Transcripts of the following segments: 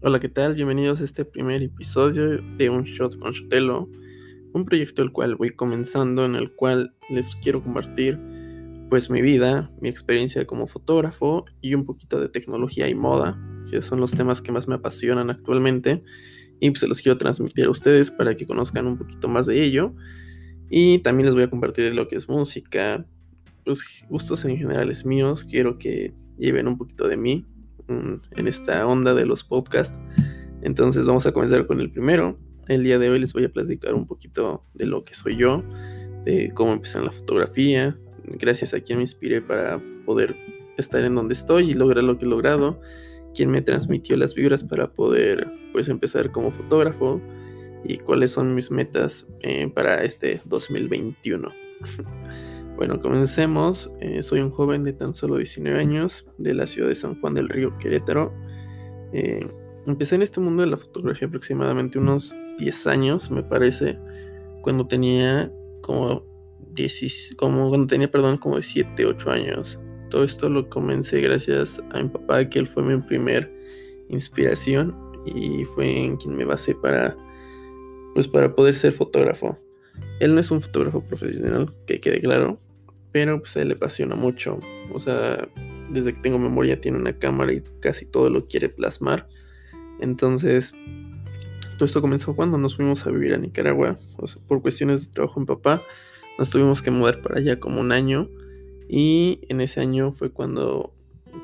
Hola, ¿qué tal? Bienvenidos a este primer episodio de Un Shot con Shotelo, un proyecto el cual voy comenzando, en el cual les quiero compartir pues mi vida, mi experiencia como fotógrafo y un poquito de tecnología y moda, que son los temas que más me apasionan actualmente. Y pues se los quiero transmitir a ustedes para que conozcan un poquito más de ello. Y también les voy a compartir lo que es música, los gustos en generales míos, quiero que lleven un poquito de mí en esta onda de los podcasts. Entonces vamos a comenzar con el primero. El día de hoy les voy a platicar un poquito de lo que soy yo, de cómo empecé en la fotografía, gracias a quien me inspiré para poder estar en donde estoy y lograr lo que he logrado, quien me transmitió las vibras para poder pues empezar como fotógrafo y cuáles son mis metas eh, para este 2021. Bueno, comencemos. Eh, soy un joven de tan solo 19 años de la ciudad de San Juan del Río, Querétaro. Eh, empecé en este mundo de la fotografía aproximadamente unos 10 años, me parece, cuando tenía como, 10, como cuando tenía, perdón, como de 7, 8 años. Todo esto lo comencé gracias a mi papá, que él fue mi primer inspiración y fue en quien me basé para, pues, para poder ser fotógrafo. Él no es un fotógrafo profesional, que quede claro, pero pues a él le apasiona mucho. O sea, desde que tengo memoria tiene una cámara y casi todo lo quiere plasmar. Entonces, todo esto comenzó cuando nos fuimos a vivir a Nicaragua. por cuestiones de trabajo en papá, nos tuvimos que mudar para allá como un año. Y en ese año fue cuando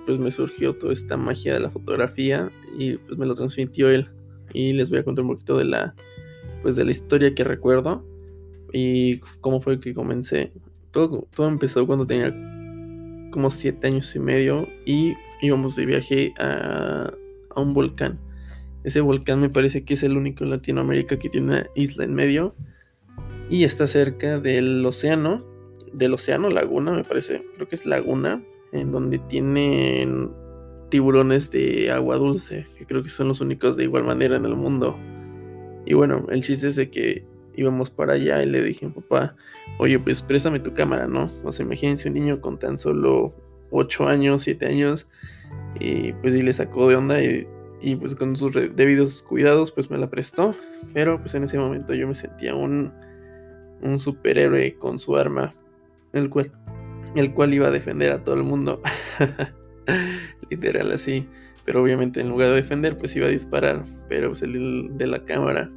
pues me surgió toda esta magia de la fotografía y pues me lo transmitió él. Y les voy a contar un poquito de la pues de la historia que recuerdo y cómo fue que comencé todo, empezó cuando tenía como siete años y medio y íbamos de viaje a, un volcán. Ese volcán me parece que es el único en Latinoamérica que tiene una isla en medio y está cerca del océano, del océano laguna me parece, creo que es laguna, en donde tienen tiburones de agua dulce, que creo que son los únicos de igual manera en el mundo. Y bueno, el chiste es de que íbamos para allá y le dije papá, oye, pues préstame tu cámara, ¿no? O sea, imagínense un niño con tan solo 8 años, 7 años, y pues y le sacó de onda y, pues con sus debidos cuidados, pues me la prestó. Pero pues en ese momento yo me sentía un, un superhéroe con su arma, el cual, el cual iba a defender a todo el mundo. Literal así. Pero obviamente en lugar de defender, pues iba a disparar. Pero pues el de la cámara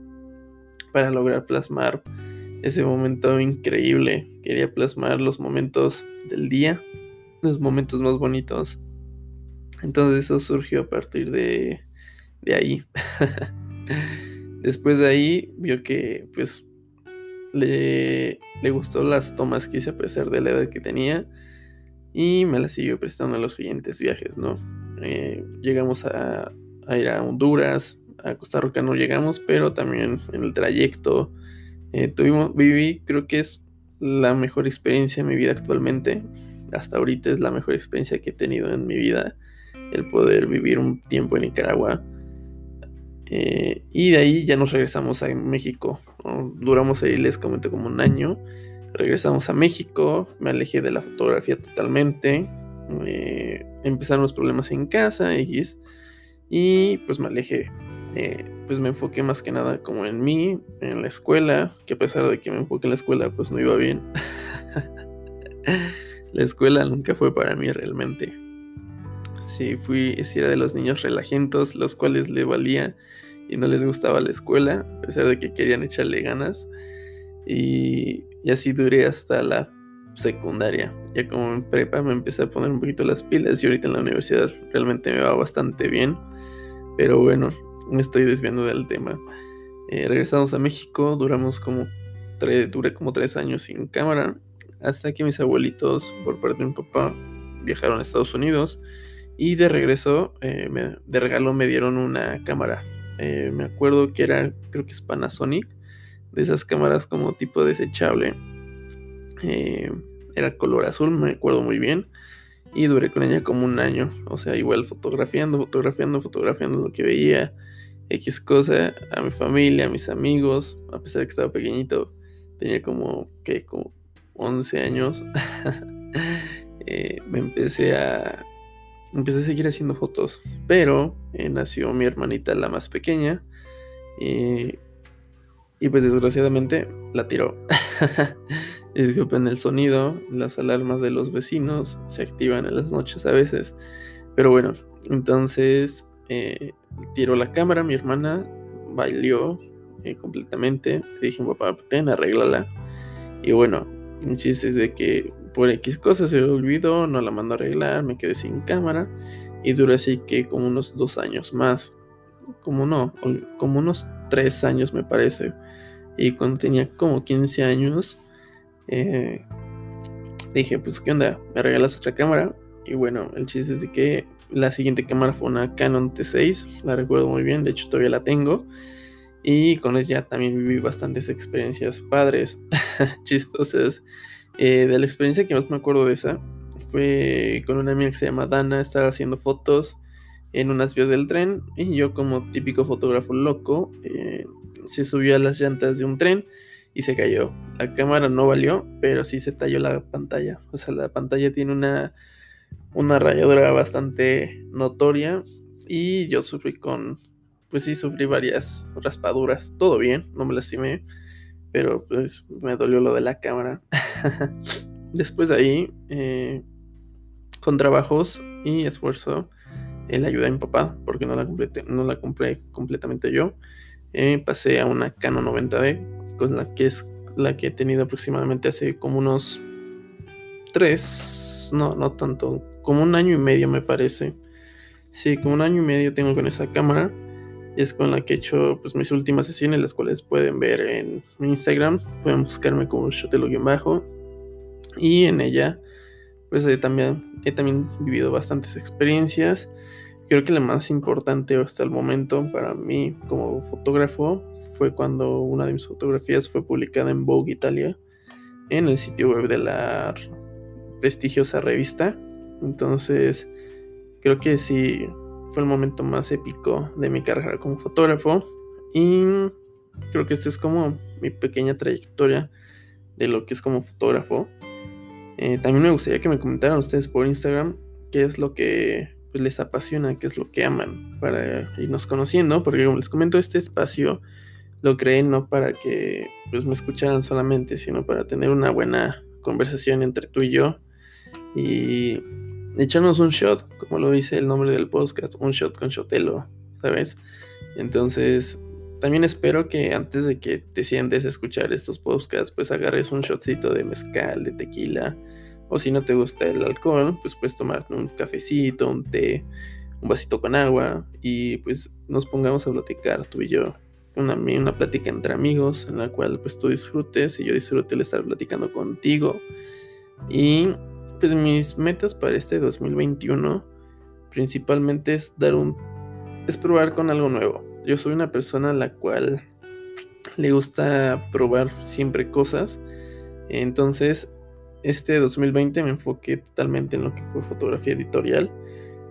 para lograr plasmar ese momento increíble. Quería plasmar los momentos del día, los momentos más bonitos. Entonces eso surgió a partir de, de ahí. Después de ahí vio que pues le, le gustó las tomas que hice a pesar de la edad que tenía y me las siguió prestando en los siguientes viajes, ¿no? Eh, llegamos a, a ir a Honduras, a Costa Rica no llegamos, pero también en el trayecto eh, tuvimos, viví, creo que es la mejor experiencia en mi vida actualmente. Hasta ahorita es la mejor experiencia que he tenido en mi vida, el poder vivir un tiempo en Nicaragua. Eh, y de ahí ya nos regresamos a México. Duramos ahí, les comento, como un año. Regresamos a México, me alejé de la fotografía totalmente. Empezaron los problemas en casa, X. Y pues me alejé eh, pues me enfoqué más que nada como en mí, en la escuela, que a pesar de que me enfoqué en la escuela, pues no iba bien. la escuela nunca fue para mí realmente. Sí, fui, si era de los niños relajentos, los cuales le valía y no les gustaba la escuela, a pesar de que querían echarle ganas. Y, y así duré hasta la secundaria. Ya como en prepa me empecé a poner un poquito las pilas y ahorita en la universidad realmente me va bastante bien. Pero bueno, me estoy desviando del tema. Eh, regresamos a México, duramos como tres, duré como tres años sin cámara, hasta que mis abuelitos, por parte de mi papá, viajaron a Estados Unidos y de regreso, eh, de regalo me dieron una cámara. Eh, me acuerdo que era, creo que es Panasonic, de esas cámaras como tipo desechable. era color azul, me acuerdo muy bien. Y duré con ella como un año. O sea, igual fotografiando, fotografiando, fotografiando lo que veía. X cosa a mi familia, a mis amigos, a pesar de que estaba pequeñito, tenía como, que Como 11 años, eh, me empecé a, empecé a seguir haciendo fotos, pero eh, nació mi hermanita, la más pequeña, y, pues desgraciadamente la tiró. Disculpen el sonido, las alarmas de los vecinos se activan en las noches a veces, pero bueno, entonces eh, tiró la cámara, mi hermana bailó eh, completamente, le dije, papá, ten, arréglala, y bueno, el chiste es de que por X cosas se olvidó, no la mandó a arreglar, me quedé sin cámara y duró así que como unos dos años más. Como no, como unos tres años me parece. Y cuando tenía como 15 años, eh, dije, pues qué onda, me regalas otra cámara. Y bueno, el chiste es de que la siguiente cámara fue una Canon T6, la recuerdo muy bien, de hecho todavía la tengo. Y con ella también viví bastantes experiencias padres, chistosas. Eh, de la experiencia que más me acuerdo de esa fue con una amiga que se llama Dana, estaba haciendo fotos en unas vías del tren y yo como típico fotógrafo loco eh, se subió a las llantas de un tren y se cayó. La cámara no valió, pero sí se talló la pantalla. O sea, la pantalla tiene una, una rayadura bastante notoria y yo sufrí con, pues sí, sufrí varias raspaduras. Todo bien, no me lastimé pero pues me dolió lo de la cámara. Después de ahí, eh, con trabajos y esfuerzo, eh, le ayudé a mi papá, porque no la, completé, no la compré completamente yo. Eh, pasé a una Canon 90D, con la que es la que he tenido aproximadamente hace como unos tres, no, no tanto, como un año y medio me parece. Sí, como un año y medio tengo con esa cámara es con la que he hecho pues, mis últimas sesiones, las cuales pueden ver en mi Instagram. Pueden buscarme como Shotelo-bajo. Y en ella, pues he también, he también vivido bastantes experiencias. Creo que la más importante hasta el momento para mí como fotógrafo fue cuando una de mis fotografías fue publicada en Vogue Italia, en el sitio web de la prestigiosa revista. Entonces, creo que sí fue el momento más épico de mi carrera como fotógrafo. Y creo que esta es como mi pequeña trayectoria de lo que es como fotógrafo. Eh, también me gustaría que me comentaran ustedes por Instagram qué es lo que pues, les apasiona, qué es lo que aman para irnos conociendo, porque como les comento, este espacio lo creé no para que pues me escucharan solamente, sino para tener una buena conversación entre tú y yo. Y echarnos un shot, como lo dice el nombre del podcast, un shot con Shotelo, ¿sabes? Entonces, también espero que antes de que te sientes a escuchar estos podcasts, pues agarres un shotcito de mezcal, de tequila, o si no te gusta el alcohol, pues puedes tomarte un cafecito, un té, un vasito con agua, y pues nos pongamos a platicar tú y yo. Una, una plática entre amigos en la cual pues tú disfrutes y yo disfrute el estar platicando contigo. Y pues mis metas para este 2021 principalmente es dar un es probar con algo nuevo. Yo soy una persona a la cual le gusta probar siempre cosas. Entonces, este 2020 me enfoqué totalmente en lo que fue fotografía editorial.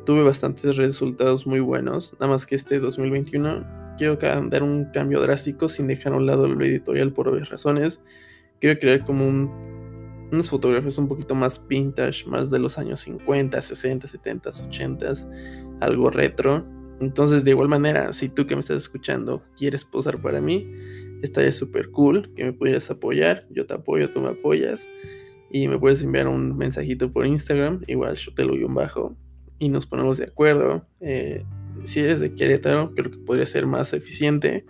Tuve bastantes resultados muy buenos, nada más que este 2021 quiero dar un cambio drástico sin dejar a un lado lo editorial por obvias razones. Quiero crear como un unas fotografías un poquito más vintage, más de los años 50, 60, 70, 80, algo retro. Entonces, de igual manera, si tú que me estás escuchando quieres posar para mí, estaría súper cool que me pudieras apoyar. Yo te apoyo, tú me apoyas. Y me puedes enviar un mensajito por Instagram, igual yo te lo un bajo, y nos ponemos de acuerdo. Eh, si eres de Querétaro, creo que podría ser más eficiente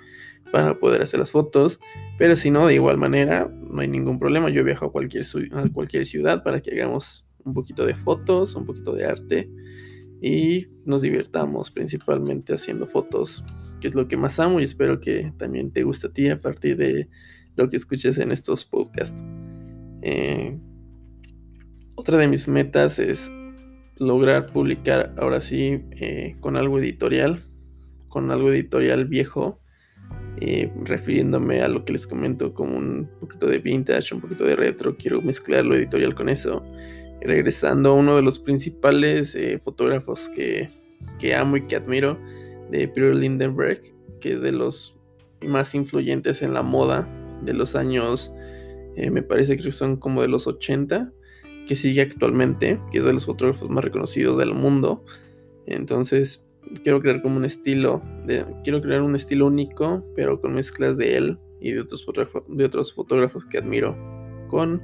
para poder hacer las fotos. Pero si no, de igual manera, no hay ningún problema. Yo viajo a cualquier, a cualquier ciudad para que hagamos un poquito de fotos, un poquito de arte y nos divirtamos principalmente haciendo fotos, que es lo que más amo y espero que también te guste a ti a partir de lo que escuches en estos podcasts. Eh, otra de mis metas es lograr publicar ahora sí eh, con algo editorial, con algo editorial viejo eh, refiriéndome a lo que les comento como un poquito de vintage, un poquito de retro, quiero mezclar lo editorial con eso. regresando a uno de los principales eh, fotógrafos que, que, amo y que admiro, de Peter Lindenberg, que es de los más influyentes en la moda de los años, eh, me parece que son como de los 80. que sigue actualmente, que es de los fotógrafos más reconocidos del mundo. Entonces, quiero crear como un estilo, de, quiero crear un estilo único, pero con mezclas de él y de otros, de otros fotógrafos que admiro, con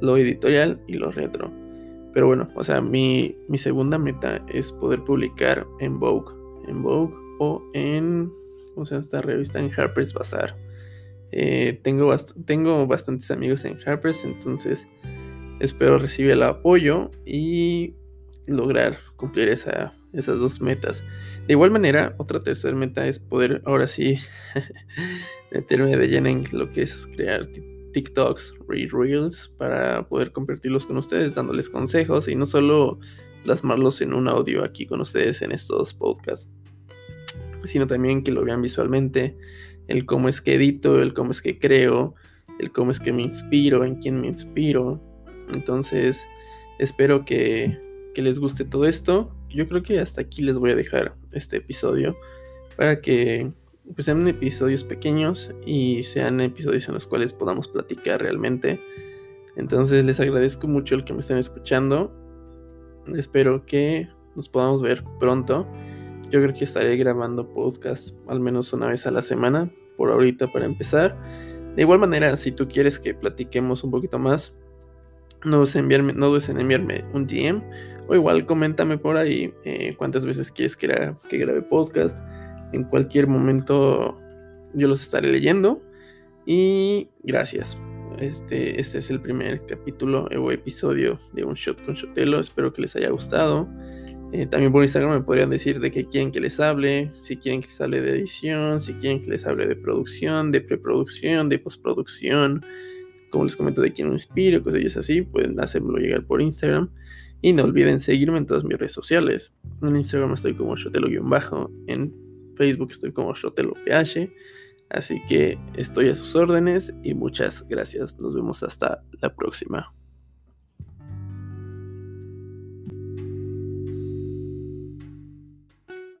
lo editorial y lo retro. Pero bueno, o sea, mi, mi segunda meta es poder publicar en Vogue, en Vogue o en, o sea, esta revista en Harper's Bazaar. Eh, tengo, tengo bastantes amigos en Harper's, entonces espero recibir el apoyo y lograr cumplir esa, esas dos metas. De igual manera, otra tercera meta es poder ahora sí meterme de lleno en lo que es crear TikToks, Reels, para poder compartirlos con ustedes, dándoles consejos y no solo plasmarlos en un audio aquí con ustedes en estos podcasts, sino también que lo vean visualmente, el cómo es que edito, el cómo es que creo, el cómo es que me inspiro, en quién me inspiro. Entonces, espero que, que les guste todo esto yo creo que hasta aquí les voy a dejar este episodio para que pues, sean episodios pequeños y sean episodios en los cuales podamos platicar realmente. Entonces les agradezco mucho el que me estén escuchando. Espero que nos podamos ver pronto. Yo creo que estaré grabando podcast al menos una vez a la semana, por ahorita para empezar. De igual manera, si tú quieres que platiquemos un poquito más, no dudes no en enviarme un DM o igual coméntame por ahí eh, cuántas veces quieres que, que grabe podcast. En cualquier momento yo los estaré leyendo. Y gracias. Este, este es el primer capítulo o episodio de Un Shot con Shotelo. Espero que les haya gustado. Eh, también por Instagram me podrían decir de qué quieren que les hable, si quieren que les hable de edición, si quieren que les hable de producción, de preproducción, de postproducción, como les comento de quién me inspiro, cosas así, pueden hacérmelo llegar por Instagram. Y no olviden seguirme en todas mis redes sociales. En Instagram estoy como Shotelo-bajo, en Facebook estoy como ShoteloPH. Así que estoy a sus órdenes y muchas gracias. Nos vemos hasta la próxima.